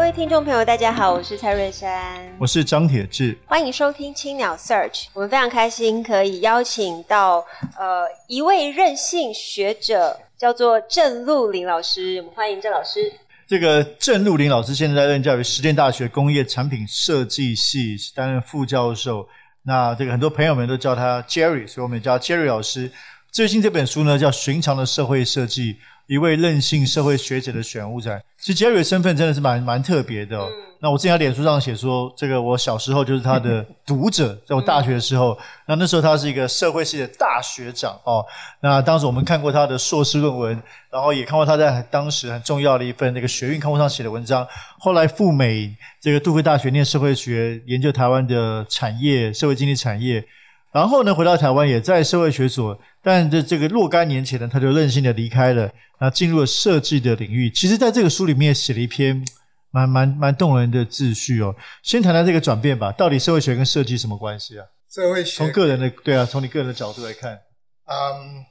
各位听众朋友，大家好，我是蔡瑞山，我是张铁志，欢迎收听青鸟 Search。我们非常开心可以邀请到呃一位任性学者，叫做郑露林老师。我们欢迎郑老师。这个郑露林老师现在在任教于实践大学工业产品设计系，是担任副教授。那这个很多朋友们都叫他 Jerry，所以我们也叫 Jerry 老师。最近这本书呢叫《寻常的社会设计》。一位任性社会学者的选物展，其实 Jerry 的身份真的是蛮蛮特别的哦。嗯、那我之前在脸书上写说，这个我小时候就是他的 读者，在我大学的时候，嗯、那那时候他是一个社会系的大学长哦。那当时我们看过他的硕士论文，然后也看过他在当时很重要的一份那个学运刊物上写的文章。后来赴美这个杜克大学念社会学，研究台湾的产业、社会经济产业。然后呢，回到台湾也在社会学所，但这这个若干年前呢，他就任性的离开了，那进入了设计的领域。其实，在这个书里面写了一篇蛮蛮蛮动人的自序哦。先谈谈这个转变吧，到底社会学跟设计什么关系啊？社会学从个人的对啊，从你个人的角度来看，嗯，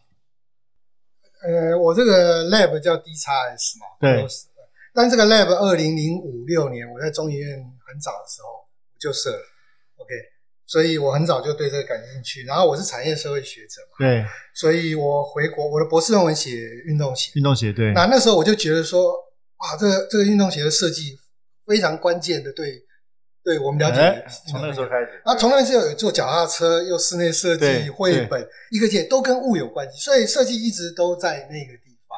呃，我这个 lab 叫 DXS 嘛，对，但这个 lab 二零零五六年我在中研院很早的时候就设了，OK。所以我很早就对这个感兴趣，然后我是产业社会学者嘛，对，所以我回国，我的博士论文写运动鞋，运动鞋，对。那那时候我就觉得说，哇，这个这个运动鞋的设计非常关键的，对，对我们了解。从那个时候开始，啊，从那时候有做脚踏车，又室内设计、绘本，一个界都跟物有关系，所以设计一直都在那个地方。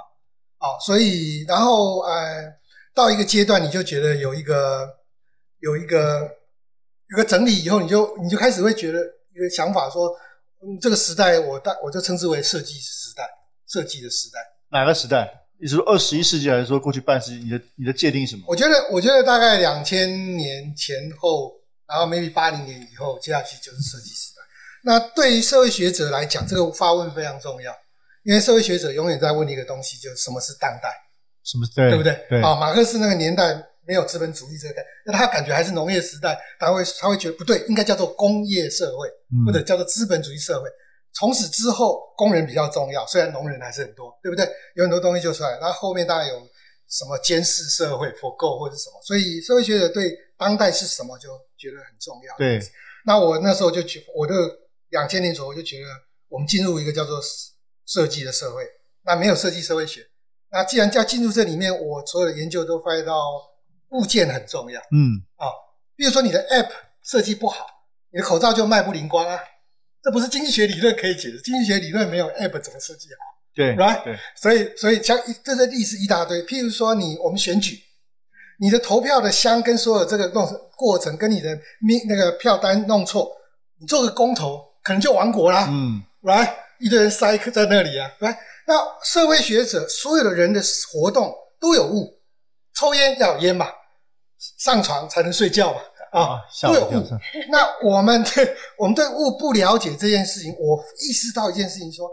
哦，所以然后呃，到一个阶段，你就觉得有一个有一个。有个整理以后，你就你就开始会觉得一个想法说，嗯，这个时代我大我就称之为设计时代，设计的时代。哪个时代？你是说二十一世纪，还是说过去半世纪？你的你的界定是什么？我觉得我觉得大概两千年前后，然后 maybe 八零年以后，接下去就是设计时代。那对于社会学者来讲，这个发问非常重要，因为社会学者永远在问一个东西，就是什么是当代？什么对？对不对？对。啊，马克思那个年代。没有资本主义这个概念，那他感觉还是农业时代，他会他会觉得不对，应该叫做工业社会，嗯、或者叫做资本主义社会。从此之后，工人比较重要，虽然农人还是很多，对不对？有很多东西就出来。那后面大概有什么监视社会、forgo 或者什么，所以社会学者对当代是什么就觉得很重要。对，那我那时候就觉，我就两千年左右就觉得，我们进入一个叫做设计的社会。那没有设计社会学，那既然叫进入这里面，我所有的研究都发现到。物件很重要，嗯，啊、哦，比如说你的 App 设计不好，你的口罩就卖不灵光啊，这不是经济学理论可以解释。经济学理论没有 App 怎么设计好？对，right，对，所以所以像这些例子一大堆。譬如说你我们选举，你的投票的箱跟所有这个弄过程跟你的那那个票单弄错，你做个公投可能就亡国啦，嗯，right，一堆人塞在那里啊，right，那社会学者所有的人的活动都有误，抽烟要有烟嘛。上床才能睡觉嘛？啊，都有物。那我们对我们对物不了解这件事情，我意识到一件事情：说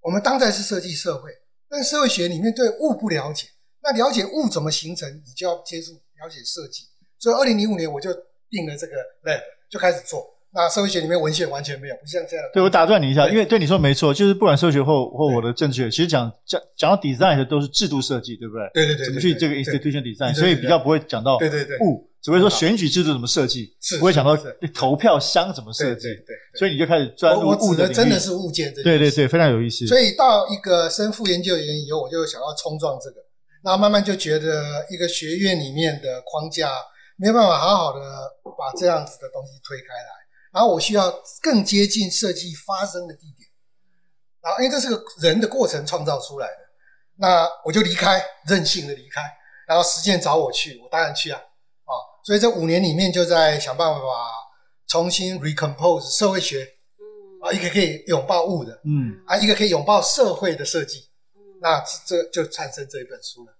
我们当代是设计社会，但社会学里面对物不了解。那了解物怎么形成，你就要接触了解设计。所以，二零零五年我就定了这个 lab，就开始做。那社会学里面文献完全没有，不像这样。对，我打断你一下，因为对你说没错，就是不管社会学或或我的政治学，其实讲讲讲到 design 的都是制度设计，对不对？对对对。怎么去这个 institution design，所以比较不会讲到对对对物，只会说选举制度怎么设计，不会讲到投票箱怎么设计。对对。所以你就开始专注物的。真的是物件这对对对，非常有意思。所以到一个深副研究员以后，我就想要冲撞这个，然后慢慢就觉得一个学院里面的框架没有办法好好的把这样子的东西推开来。然后我需要更接近设计发生的地点，然后因为这是个人的过程创造出来的，那我就离开，任性的离开。然后实践找我去，我当然去啊，啊！所以这五年里面就在想办法重新 recompose 社会学，啊，一个可以拥抱物的，嗯，啊，一个可以拥抱社会的设计，那这就产生这一本书了。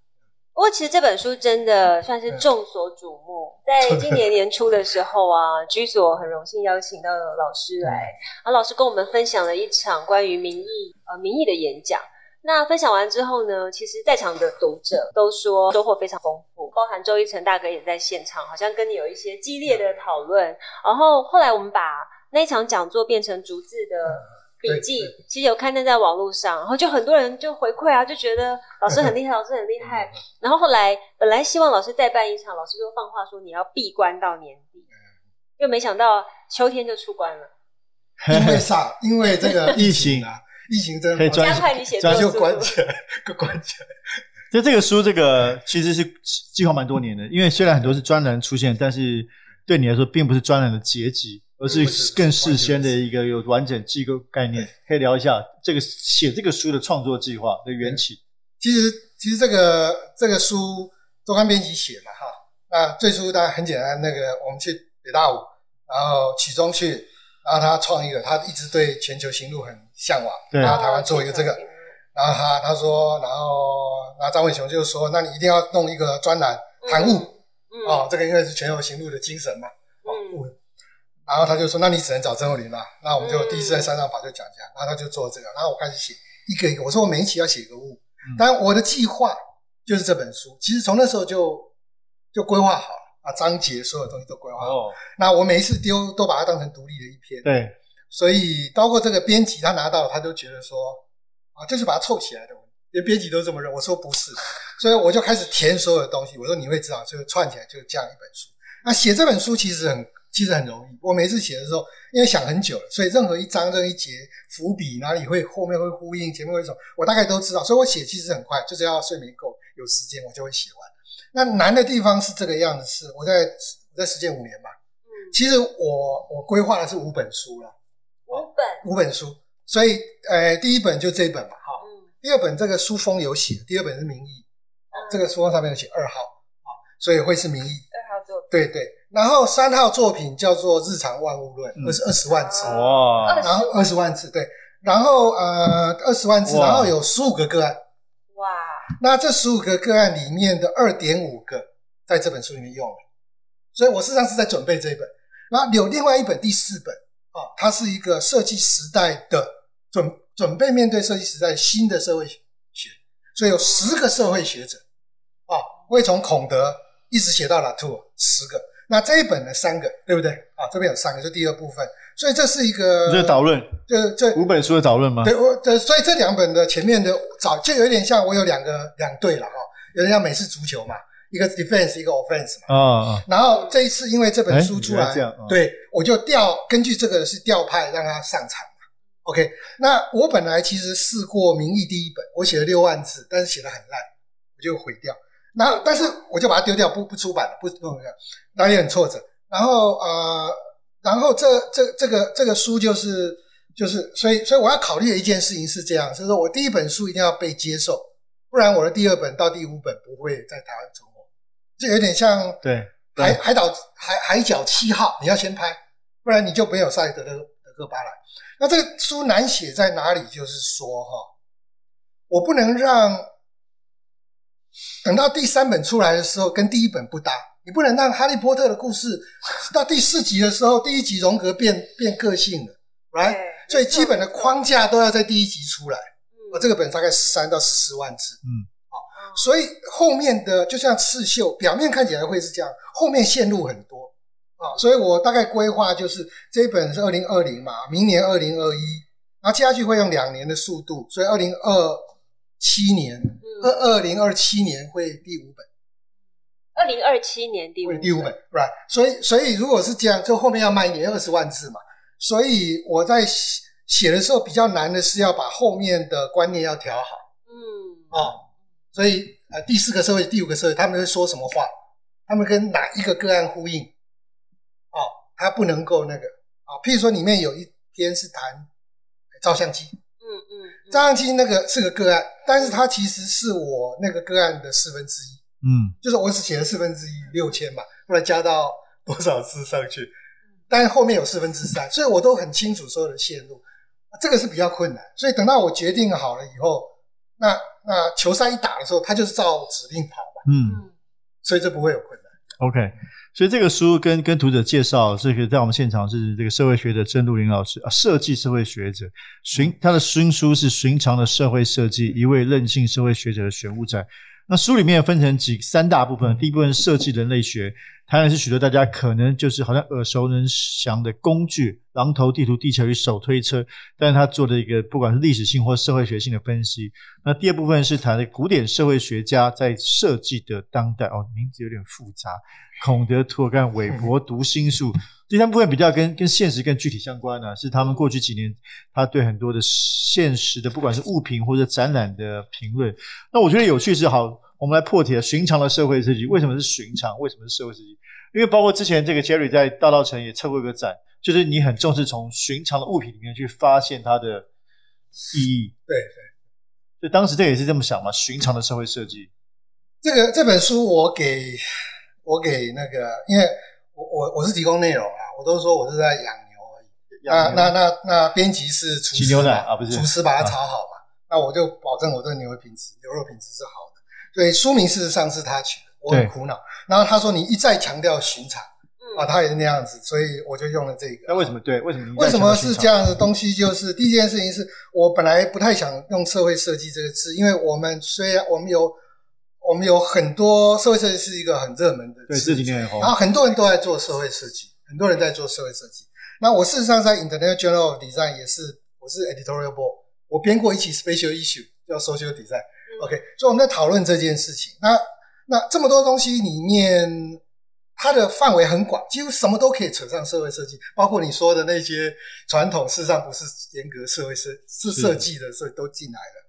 不过其实这本书真的算是众所瞩目，在 今年年初的时候啊，居所很荣幸邀请到了老师来，然后老师跟我们分享了一场关于民意呃民意的演讲。那分享完之后呢，其实在场的读者都说收获非常丰富，包含周一成大哥也在现场，好像跟你有一些激烈的讨论。然后后来我们把那一场讲座变成逐字的笔记，其实有刊登在网络上，然后就很多人就回馈啊，就觉得 老师很厉害，老师很厉害。然后后来本来希望老师再办一场，老师就放话说你要闭关到年底，又没想到秋天就出关了，因为啥？因为这个疫情啊。疫情真的加快你写作，就关起来，就关起来。就这个书，这个其实是计划蛮多年的，因为虽然很多是专栏出现，但是对你来说，并不是专栏的结集，而是更事先的一个有完整机构概念。可以聊一下这个写这个书的创作计划的缘起。其实，其实这个这个书周刊编辑写嘛，哈，那最初当然很简单，那个我们去北大五，然后启中去。然后他创一个，他一直对全球行路很向往，对然后台湾做一个这个，然后他他说，然后那张伟雄就说，那你一定要弄一个专栏谈雾，嗯、哦，这个因为是全球行路的精神嘛。然后他就说，那你只能找曾厚林了，那我们就第一次在山上跑就讲讲，然后他就做这个，然后我开始写一个一个，我说我每一期要写一个物，当然我的计划就是这本书，其实从那时候就就规划好了。啊，章节所有东西都规划好。哦、那我每一次丢都把它当成独立的一篇。对。所以包括这个编辑他拿到了，他都觉得说啊，就是把它凑起来的。连编辑都这么认为。我说不是，所以我就开始填所有的东西。我说你会知道，就串起来就这样一本书。那写这本书其实很其实很容易。我每次写的时候，因为想很久了，所以任何一章、任何一节伏笔哪里会后面会呼应，前面会什么，我大概都知道。所以我写其实很快，就是要睡眠够，有时间我就会写完。那难的地方是这个样子，是我在我在实践五年嘛，嗯，其实我我规划的是五本书了，五本五本书，所以呃第一本就这一本嘛，哈，嗯，第二本这个书封有写，第二本是民意，嗯，这个书封上面有写二号啊，所以会是民意，对对，然后三号作品叫做日常万物论，二十二十万字哇，然后二十万字对，然后呃二十万字，然后有十五个个案。哇。那这十五个个案里面的二点五个在这本书里面用了，所以我事实上是在准备这一本。然后有另外一本第四本啊，它是一个设计时代的准准备面对设计时代新的社会学，所以有十个社会学者啊，会从孔德一直写到拉图尔十个。那这一本呢三个，对不对啊？这边有三个，就第二部分。所以这是一个这导论，这这五本书的导论吗？对，我这所以这两本的前面的早就有点像我有两个两队了哈，有点像美式足球嘛，一个 defense 一个 offense 嘛。啊啊、哦。然后这一次因为这本书出来，哦、对，我就调根据这个是调派让他上场嘛。OK，那我本来其实试过民意第一本，我写了六万字，但是写的很烂，我就毁掉。然后但是我就把它丢掉，不不出版了，不弄这样，然后也很挫折。然后呃。然后这这这个这个书就是就是，所以所以我要考虑的一件事情是这样，就是说我第一本书一定要被接受，不然我的第二本到第五本不会在台湾成功。这有点像对海海岛海海角七号，你要先拍，不然你就没有赛德的德克巴莱。那这个书难写在哪里？就是说哈，我不能让等到第三本出来的时候跟第一本不搭。你不能让哈利波特的故事到第四集的时候，第一集荣格变变个性了，right？所以基本的框架都要在第一集出来。我这个本大概十三到十四万字，嗯，好，所以后面的就像刺绣，表面看起来会是这样，后面线路很多啊。所以我大概规划就是这一本是二零二零嘛，明年二零二一，然后接下去会用两年的速度，所以二零二七年，二二零二七年会第五本。二零二七年第五本，第五本，right？所以，所以如果是这样，就后面要慢一点，二十万字嘛。所以我在写的时候比较难的是要把后面的观念要调好。嗯，哦，所以呃，第四个社会，第五个社会，他们会说什么话？他们跟哪一个个案呼应？哦，他不能够那个啊、哦。譬如说，里面有一篇是谈照相机。嗯嗯，嗯照相机那个是个个案，但是他其实是我那个个案的四分之一。嗯，就是我只写了四分之一六千嘛，后来加到多少字上去，但是后面有四分之三，所以我都很清楚所有的线路，这个是比较困难。所以等到我决定好了以后，那那球赛一打的时候，他就是照指令跑嘛。嗯，所以这不会有困难。OK，所以这个书跟跟读者介绍，这个在我们现场是这个社会学的郑露林老师啊，设计社会学者，寻他的新书是《寻常的社会设计：一位任性社会学者的选物展》。那书里面分成几三大部分，第一部分设计人类学，当然是许多大家可能就是好像耳熟能详的工具，榔头、地图、地球与手推车，但是他做的一个不管是历史性或社会学性的分析。那第二部分是谈的古典社会学家在设计的当代，哦，名字有点复杂，孔德、涂尔干、韦伯、读心术。第三部分比较跟跟现实更具体相关呢、是他们过去几年他对很多的现实的，不管是物品或者展览的评论。那我觉得有趣是好，我们来破题了。寻常的社会设计为什么是寻常？为什么是社会设计？因为包括之前这个 Jerry 在大道城也测过一个展，就是你很重视从寻常的物品里面去发现它的意义。对对，所以当时这也是这么想嘛，寻常的社会设计。这个这本书我给我给那个，因为。我我我是提供内容啊，我都说我是在养牛而已。牛那那那那编辑是厨师牛奶啊，不是厨师把它炒好嘛？啊、那我就保证我这个牛的品质，牛肉品质是好的。所以书名事实上是他取的，我很苦恼。然后他说你一再强调寻常，嗯、啊，他也是那样子，所以我就用了这个。那为什么对？为什么？为什么是这样的东西？就是第一件事情是我本来不太想用社会设计这个字，因为我们虽然我们有。我们有很多社会设计是一个很热门的，对，这几年很红。然后很多人都在做社会设计，很多人在做社会设计。那我事实上在 International Journal of Design 也是，我是 Editorial Board，我编过一期 Special Issue 叫 Social Design。OK，所以我们在讨论这件事情。那那这么多东西里面，它的范围很广，几乎什么都可以扯上社会设计，包括你说的那些传统，事实上不是严格社会设是设计的，所以都进来了。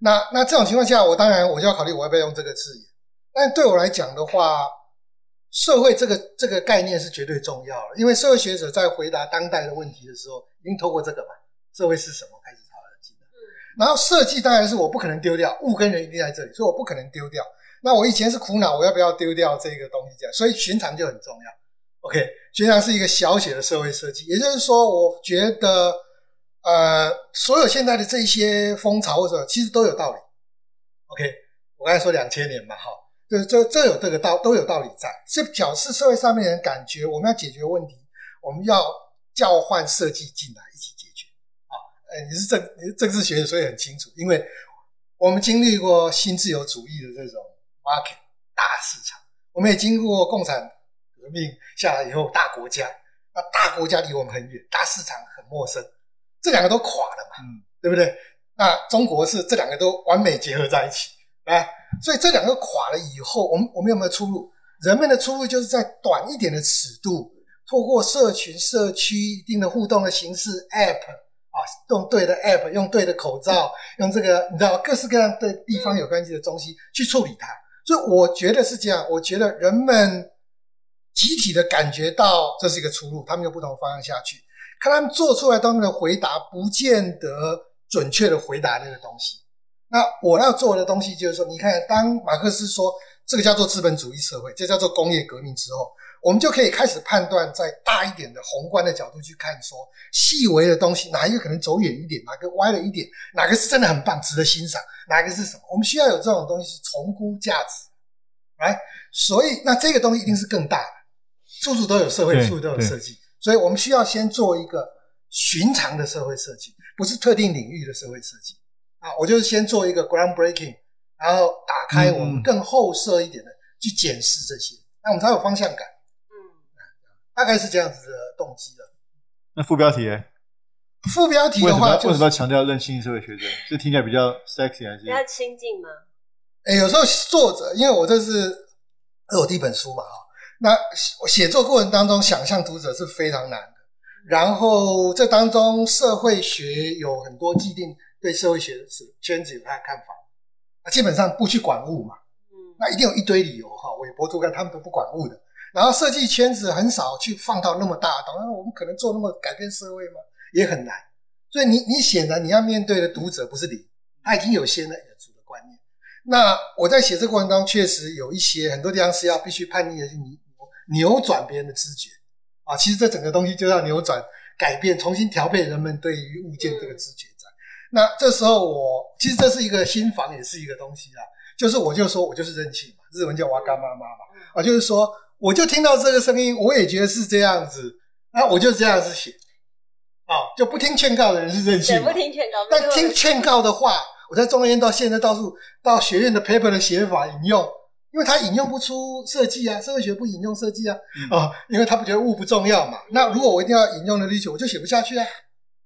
那那这种情况下，我当然我就要考虑我要不要用这个字眼。但对我来讲的话，社会这个这个概念是绝对重要，因为社会学者在回答当代的问题的时候，已经透过这个嘛，社会是什么。然后设计当然是我不可能丢掉，物跟人一定在这里，所以我不可能丢掉。那我以前是苦恼我要不要丢掉这个东西这样，所以寻常就很重要。OK，寻常是一个小写的社会设计，也就是说，我觉得。呃，所有现在的这些风潮或者其实都有道理。OK，我刚才说两千年嘛，哈，这这这有这个道都有道理在，是表示社会上面人感觉我们要解决问题，我们要叫唤设计进来。啊，呃，你是政你是政治学的，所以很清楚，因为我们经历过新自由主义的这种 market 大市场，我们也经过共产革命下来以后大国家，那大国家离我们很远，大市场很陌生。这两个都垮了嘛，嗯，对不对？那中国是这两个都完美结合在一起，啊，所以这两个垮了以后，我们我们有没有出路？人们的出路就是在短一点的尺度，透过社群、社区一定的互动的形式，App 啊，用对的 App，用对的口罩，用这个你知道各式各样的地方有关系的东西去处理它。所以我觉得是这样，我觉得人们集体的感觉到这是一个出路，他们有不同方向下去。看他们做出来当中的回答，不见得准确的回答那个东西。那我要做的东西就是说，你看，当马克思说这个叫做资本主义社会，这叫做工业革命之后，我们就可以开始判断，在大一点的宏观的角度去看，说细微的东西哪一个可能走远一点，哪个歪了一点，哪个是真的很棒，值得欣赏，哪个是什么？我们需要有这种东西是重估价值，来，所以那这个东西一定是更大的，处处都有社会，处处都有设计。所以我们需要先做一个寻常的社会设计，不是特定领域的社会设计啊。我就是先做一个 groundbreaking，然后打开我们更后设一点的去检视这些，那我们才有方向感。嗯，大概是这样子的动机了。那副标题呢？副标题的话，为什么要强调任性社会学者？这听起来比较 sexy 还是？比较亲近吗？哎，有时候作者，因为我这是我第一本书嘛，哈。那写作过程当中，想象读者是非常难的。然后这当中，社会学有很多既定对社会学圈子有他的看法，那基本上不去管物嘛。嗯，那一定有一堆理由哈。韦伯、图尔干他们都不管物的。然后设计圈子很少去放到那么大的，当然我们可能做那么改变社会吗？也很难。所以你你显然你要面对的读者不是你，他已经有先入为主的观念。那我在写这过程当中，确实有一些很多地方是要必须叛逆的去你。扭转别人的知觉啊，其实这整个东西就要扭转、改变、重新调配人们对于物件这个知觉在。那这时候我其实这是一个新房，也是一个东西啦。就是我就说我就是任性嘛，日文叫哇嘎妈妈嘛，啊，就是说我就听到这个声音，我也觉得是这样子，那我就这样子写，啊，就不听劝告的人是任性，不听劝告，但听劝告的话，我在中研院到现在到处到学院的 paper 的写法引用。因为他引用不出设计啊，社会学不引用设计啊，啊、哦，因为他不觉得物不重要嘛。那如果我一定要引用的力求，我就写不下去啊。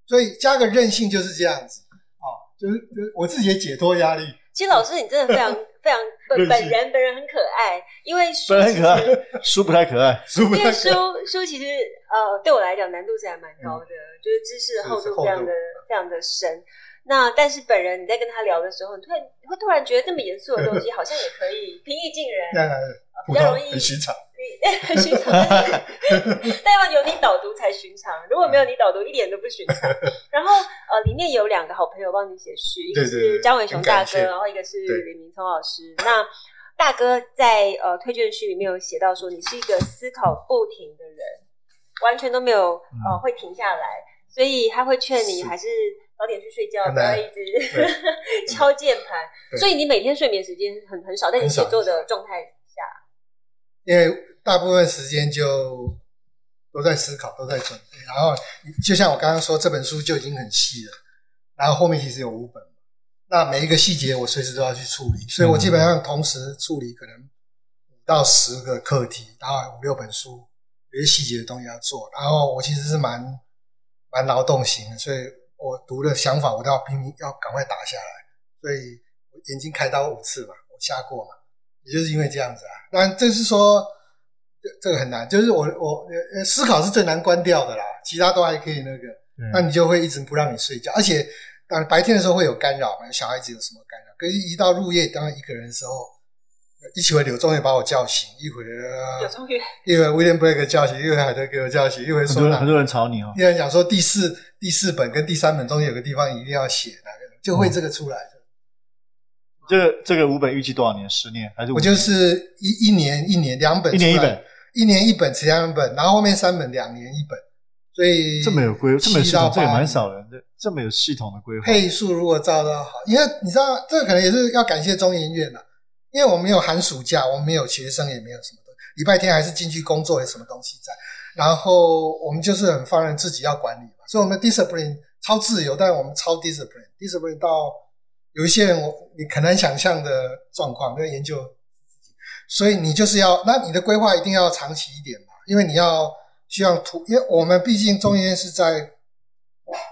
所以加个任性就是这样子啊、哦，就是就是我自己也解脱压力。其实老师你真的非常非常本本人本人很可爱，因为书本人很可爱，书不太可爱，书不太可爱。因为书书其实呃对我来讲难度是还蛮高的，嗯、就是知识的厚度非常的非常的深。那但是本人你在跟他聊的时候，你突然你会突然觉得这么严肃的东西好像也可以 平易近人，比较容易很寻常，很寻常。但要有你导读才寻常，如果没有你导读，一点都不寻常。然后呃，里面有两个好朋友帮你写序，一个是张伟雄大哥，然后一个是李明聪老师。那大哥在呃推荐序里面有写到说，你是一个思考不停的人，完全都没有呃会停下来，所以他会劝你还是。早点去睡觉，不要一直 敲键盘。所以你每天睡眠时间很很少，在你写作的状态下，因为大部分时间就都在思考，都在准备。然后就像我刚刚说，这本书就已经很细了，然后后面其实有五本，那每一个细节我随时都要去处理，所以我基本上同时处理可能五到十个课题，然后五六本书，有些细节的东西要做。然后我其实是蛮蛮劳动型的，所以。我读的想法，我都要拼命要赶快打下来，所以我眼睛开刀五次嘛，我下过嘛，也就是因为这样子啊。当然，这是说这这个很难，就是我我思考是最难关掉的啦，其他都还可以那个，那你就会一直不让你睡觉，而且当然白天的时候会有干扰嘛，小孩子有什么干扰，可是一到入夜，当然一个人的时候。一起回柳宗元把我叫醒，一会儿柳宗元，一会儿 William Blake 叫醒，一会儿海德给我叫醒，一会儿说很多很多人吵你哦。有人讲说第四第四本跟第三本中间有个地方一定要写，哪个就会这个出来的。这个这个五本预计多少年？十年还是年？我就是一一年一年两本，一年一本，一年一本，前两本，然后后面三本两年一本，所以这么有规，这么有系统，这也蛮少人的，这么有系统的规划。配速如果照的好，因为你知道这个可能也是要感谢中研院了。因为我们没有寒暑假，我们没有学生，也没有什么的，礼拜天还是进去工作，有什么东西在。然后我们就是很放任自己要管理嘛，所以我们 discipline 超自由，但我们超 discipline，discipline 到有一些人我你很难想象的状况，那个研究。所以你就是要，那你的规划一定要长期一点嘛，因为你要需要图，因为我们毕竟中研院是在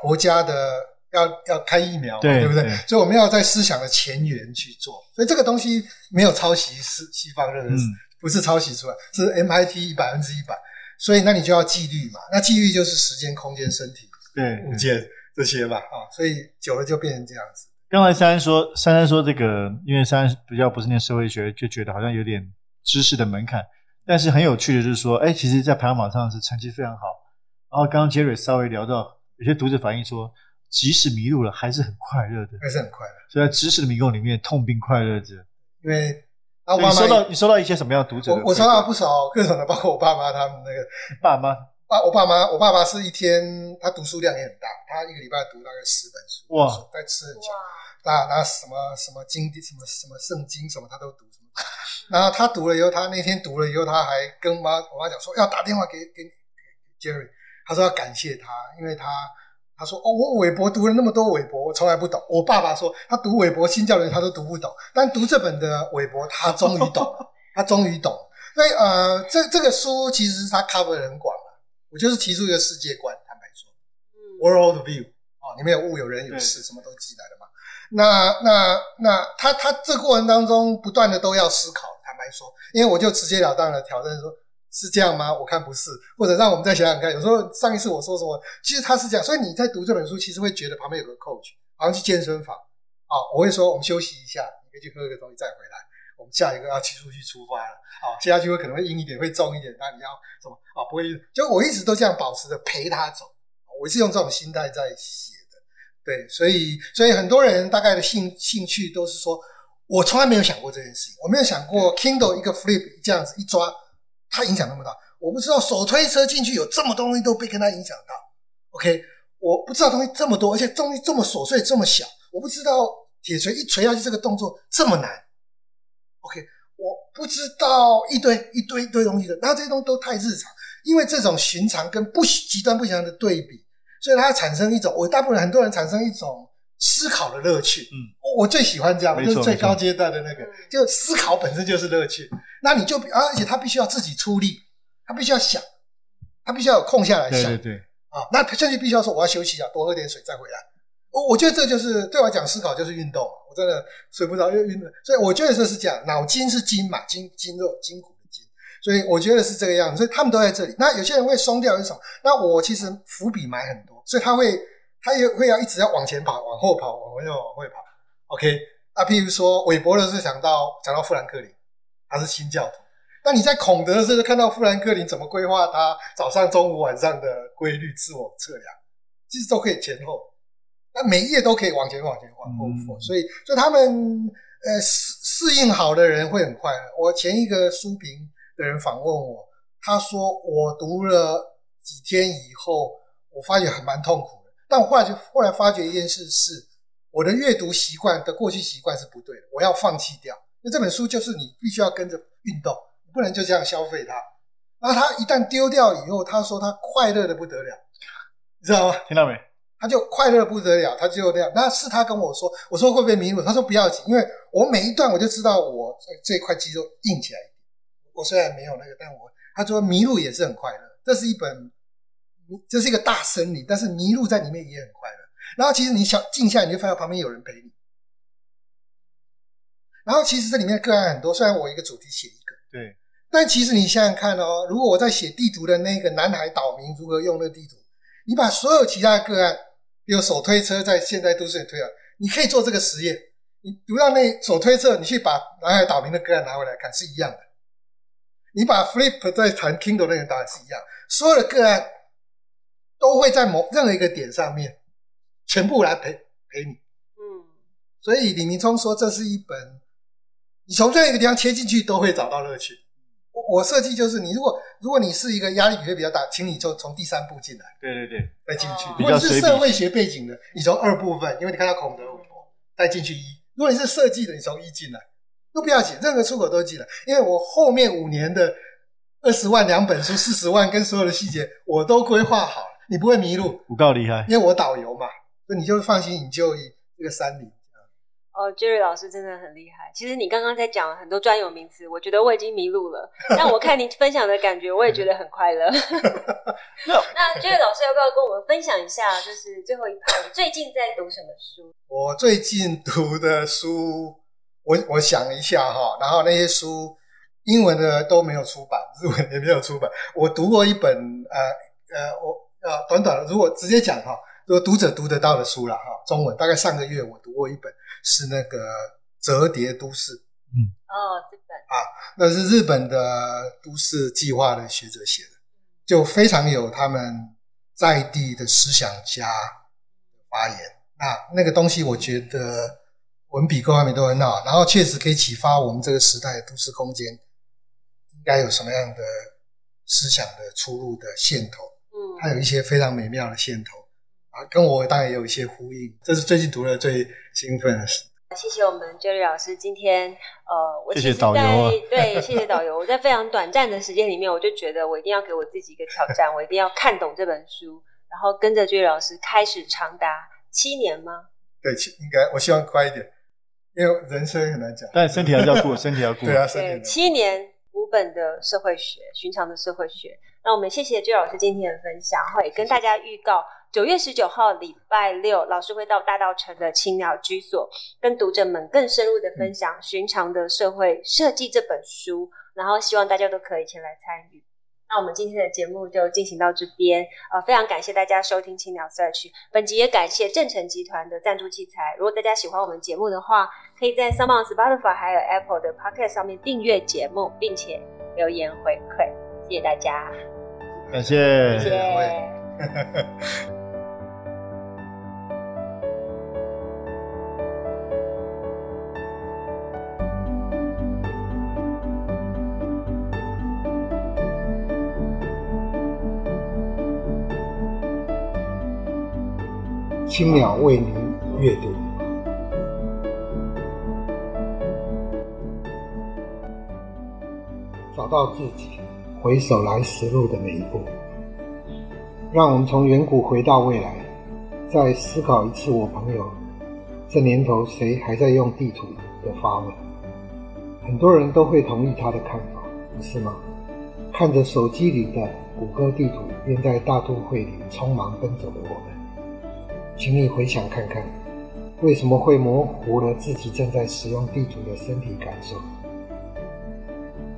国家的。要要开疫苗嘛，对，对不对？对，所以我们要在思想的前沿去做，所以这个东西没有抄袭是西方认识，嗯、不是抄袭出来，是 MIT 百分之一百。所以那你就要纪律嘛，那纪律就是时间、空间、身体，对物件这些嘛啊，所以久了就变成这样子。刚才珊珊说，珊珊说这个，因为珊珊比较不是念社会学，就觉得好像有点知识的门槛。但是很有趣的就是说，哎，其实，在排行榜上是成绩非常好。然后刚刚 Jerry 稍微聊到，有些读者反映说。即使迷路了，还是很快乐的，还是很快乐。所以在知识的迷宫里面，痛并快乐着。因为啊，你收到你收到一些什么样的读者的？我我收到不少各种的，包括我爸妈他们那个爸妈。爸，我爸妈，我爸爸是一天他读书量也很大，他一个礼拜读大概十本书。哇，在吃很久。那那什么什么经典，什么什么圣经什么他都读什么。然后他读了以后，他那天读了以后，他还跟妈我妈讲说要打电话给给，给 Jerry，他说要感谢他，因为他。他说：“哦，我韦伯读了那么多韦伯，我从来不懂。我爸爸说他读韦伯新教人他都读不懂，但读这本的韦伯，他终于懂了，他终于懂了。所以呃，这这个书其实他 cover 很广了。我就是提出一个世界观，坦白说，world view 啊，里面有物有人有事，什么都记来了嘛。那那那他他这过程当中不断的都要思考，坦白说，因为我就直截了当的挑战说。”是这样吗？我看不是，或者让我们再想想看。有时候上一次我说什么，其实他是这样。所以你在读这本书，其实会觉得旁边有个 coach，好像去健身房啊。我会说我们休息一下，你可以去喝个东西再回来。我们下一个要去出去出发了啊，接下去会可能会硬一点，会重一点。那你要什么啊？不会，就我一直都这样保持着陪他走。我是用这种心态在写的，对。所以，所以很多人大概的兴兴趣都是说，我从来没有想过这件事情，我没有想过 Kindle 一个 flip 这样子一抓。他影响那么大，我不知道手推车进去有这么多东西都被跟他影响到。OK，我不知道东西这么多，而且东西这么琐碎这么小，我不知道铁锤一锤下去这个动作这么难。OK，我不知道一堆一堆一堆东西的，然后这些东西都太日常，因为这种寻常跟不极端不寻常的对比，所以它产生一种，我大部分很多人产生一种思考的乐趣。嗯，我最喜欢这样，就是最高阶段的那个，就思考本身就是乐趣。那你就而且他必须要自己出力，他必须要想，他必须要有空下来想。对对对。啊，那甚至必须要说我要休息一下，多喝点水再回来。我我觉得这就是对我来讲，思考就是运动。我真的睡不着，因为运动。所以我觉得这是这样，脑筋是筋嘛，筋筋肉筋骨的筋。所以我觉得是这个样子。所以他们都在这里。那有些人会松掉一种，那我其实伏笔埋很多，所以他会他也会要一直要往前跑，往后跑，往后往后跑。OK，啊，譬如说韦伯的是想到讲到富兰克林，他是新教徒。那你在孔德的时候看到富兰克林怎么规划他早上、中午、晚上的规律自我测量，其实都可以前后，那每一页都可以往前、往前、往后。嗯、所以，所以他们呃适适应好的人会很快乐。我前一个书评的人访问我，他说我读了几天以后，我发觉还蛮痛苦的。但我后来就后来发觉一件事是，我的阅读习惯的过去习惯是不对的，我要放弃掉。那这本书就是你必须要跟着运动。你不能就这样消费它，然后他一旦丢掉以后，他说他快乐的不得了，你知道吗？听到没？他就快乐不得了，他就那样。那是他跟我说，我说会不会迷路？他说不要紧，因为我每一段我就知道我这块肌肉硬起来一点。我虽然没有那个，但我他说迷路也是很快乐。这是一本，这是一个大森林，但是迷路在里面也很快乐。然后其实你想静下来，你就发现旁边有人陪你。然后其实这里面个案很多，虽然我一个主题写一个，对。但其实你想想看哦，如果我在写地图的那个南海岛民如何用那个地图，你把所有其他的个案，比如手推车在现在都市里推啊，你可以做这个实验。你读到那手推车，你去把南海岛民的个案拿回来看，是一样的。你把 Flip 在谈 Kindle 那个答案是一样，所有的个案都会在某任何一个点上面全部来陪陪你。嗯，所以李明聪说这是一本，你从任何一个地方切进去都会找到乐趣。我我设计就是，你如果如果你是一个压力比会比较大，请你就从第三步进来。对对对，再进去。如果你是社会学背景的，你从二部分，因为你看到孔德韦伯，再进去一。如果你是设计的，你从一进来，都不要紧，任何出口都进来。因为我后面五年的二十万两本书，四十万跟所有的细节我都规划好了，你不会迷路。不够厉害，因为我导游嘛，所以你就放心引咎于这个山林。哦，Jerry 老师真的很厉害。其实你刚刚在讲很多专有名词，我觉得我已经迷路了。但我看你分享的感觉，我也觉得很快乐。那 Jerry 老师要不要跟我们分享一下？就是最后一趴，你最近在读什么书？我最近读的书，我我想一下哈，然后那些书英文的都没有出版，日文也没有出版。我读过一本呃呃，我呃短短的，如果直接讲哈，如果读者读得到的书了哈，中文大概上个月我读过一本。是那个折叠都市，嗯，哦，这本啊，那是日本的都市计划的学者写的，就非常有他们在地的思想家发言。那那个东西，我觉得文笔各方面都很好，然后确实可以启发我们这个时代的都市空间应该有什么样的思想的出路的线头。嗯，它有一些非常美妙的线头。啊，跟我当然也有一些呼应，这是最近读的最兴奋的事。谢谢我们 Jerry 老师今天，呃，我谢谢导游啊，对，谢谢导游。我在非常短暂的时间里面，我就觉得我一定要给我自己一个挑战，我一定要看懂这本书，然后跟着 Jerry 老师开始长达七年吗？对，应该我希望快一点，因为人生很难讲，但身体还是要顾，身体要顾。对啊，对，七年五本的社会学，寻常的社会学。那我们谢谢 Jerry 老师今天的分享，会跟大家预告。九月十九号礼拜六，老师会到大道城的青鸟居所，跟读者们更深入的分享《寻常的社会设计》这本书，然后希望大家都可以前来参与。那我们今天的节目就进行到这边，呃，非常感谢大家收听青鸟 Search，本集也感谢正成集团的赞助器材。如果大家喜欢我们节目的话，可以在 SoundOn Spotify 还有 Apple 的 Podcast 上面订阅节目，并且留言回馈，谢谢大家，感谢，谢谢。青鸟为您阅读。找到自己，回首来时路的每一步。让我们从远古回到未来，再思考一次。我朋友，这年头谁还在用地图的发问？很多人都会同意他的看法，不是吗？看着手机里的谷歌地图，便在大都会里匆忙奔走的我们，请你回想看看，为什么会模糊了自己正在使用地图的身体感受？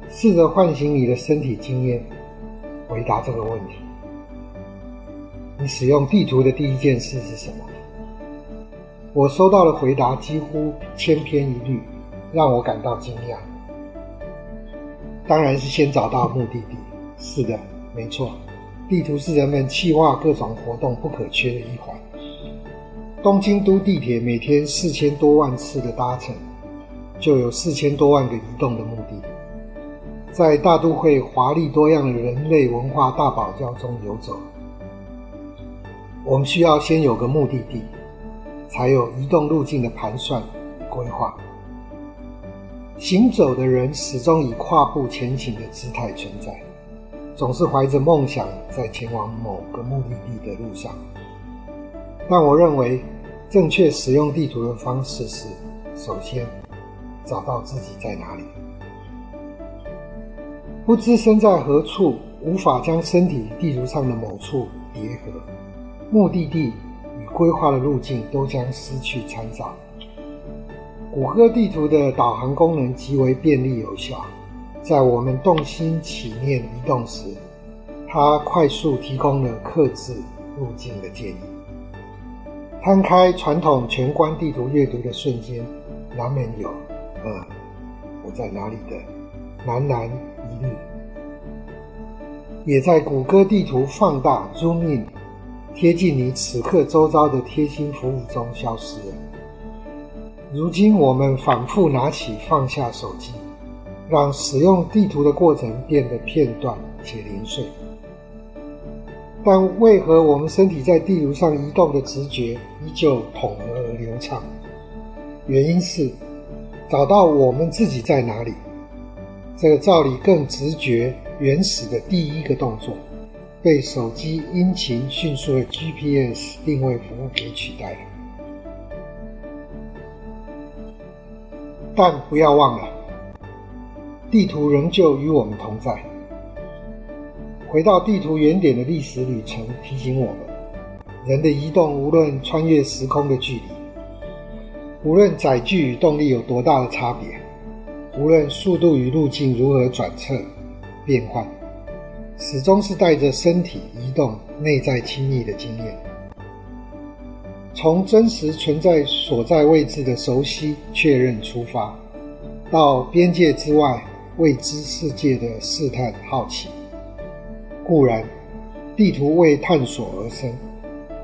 试着唤醒你的身体经验，回答这个问题。你使用地图的第一件事是什么？我收到的回答几乎千篇一律，让我感到惊讶。当然是先找到目的地。是的，没错，地图是人们企划各种活动不可缺的一环。东京都地铁每天四千多万次的搭乘，就有四千多万个移动的目的。在大都会华丽多样的人类文化大堡礁中游走，我们需要先有个目的地，才有移动路径的盘算规划。行走的人始终以跨步前行的姿态存在，总是怀着梦想在前往某个目的地的路上。但我认为，正确使用地图的方式是：首先找到自己在哪里。不知身在何处，无法将身体地图上的某处叠合，目的地与规划的路径都将失去参照。谷歌地图的导航功能极为便利有效，在我们动心起念移动时，它快速提供了克制路径的建议。摊开传统全观地图阅读的瞬间，难免有“嗯，我在哪里”的喃喃。也在谷歌地图放大 （zoom in） 贴近你此刻周遭的贴心服务中消失了。如今，我们反复拿起、放下手机，让使用地图的过程变得片段且零碎。但为何我们身体在地图上移动的直觉依旧统合而流畅？原因是找到我们自己在哪里。这个照理更直觉、原始的第一个动作，被手机殷勤迅速的 GPS 定位服务给取代了。但不要忘了，地图仍旧与我们同在。回到地图原点的历史旅程，提醒我们：人的移动，无论穿越时空的距离，无论载具与动力有多大的差别。无论速度与路径如何转侧变换，始终是带着身体移动、内在亲密的经验。从真实存在所在位置的熟悉确认出发，到边界之外未知世界的试探好奇。固然，地图为探索而生，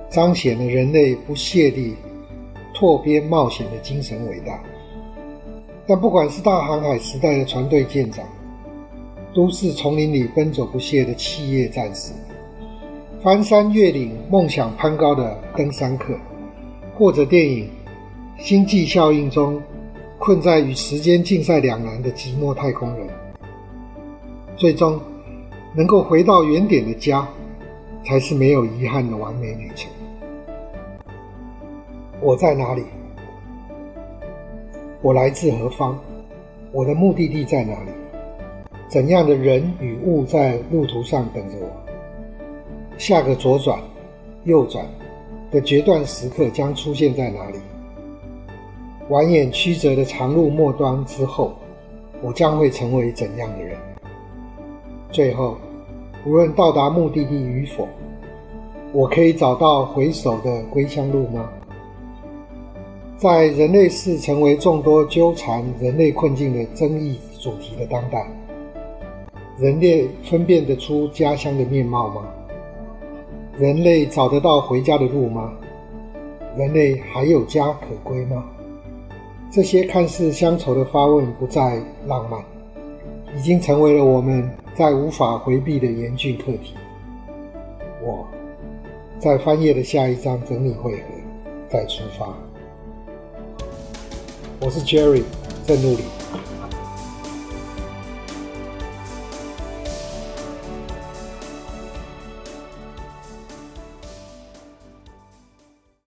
彰显了人类不懈地拓边冒险的精神伟大。但不管是大航海时代的船队舰长，都市丛林里奔走不懈的企业战士，翻山越岭梦想攀高的登山客，或者电影《星际效应》中困在与时间竞赛两难的寂寞太空人，最终能够回到原点的家，才是没有遗憾的完美旅程。我在哪里？我来自何方？我的目的地在哪里？怎样的人与物在路途上等着我？下个左转、右转的决断时刻将出现在哪里？蜿蜒曲折的长路末端之后，我将会成为怎样的人？最后，无论到达目的地与否，我可以找到回首的归乡路吗？在人类是成为众多纠缠人类困境的争议主题的当代，人类分辨得出家乡的面貌吗？人类找得到回家的路吗？人类还有家可归吗？这些看似乡愁的发问不再浪漫，已经成为了我们在无法回避的严峻课题。我在翻页的下一章整理会合，再出发。我是 Jerry，在努力。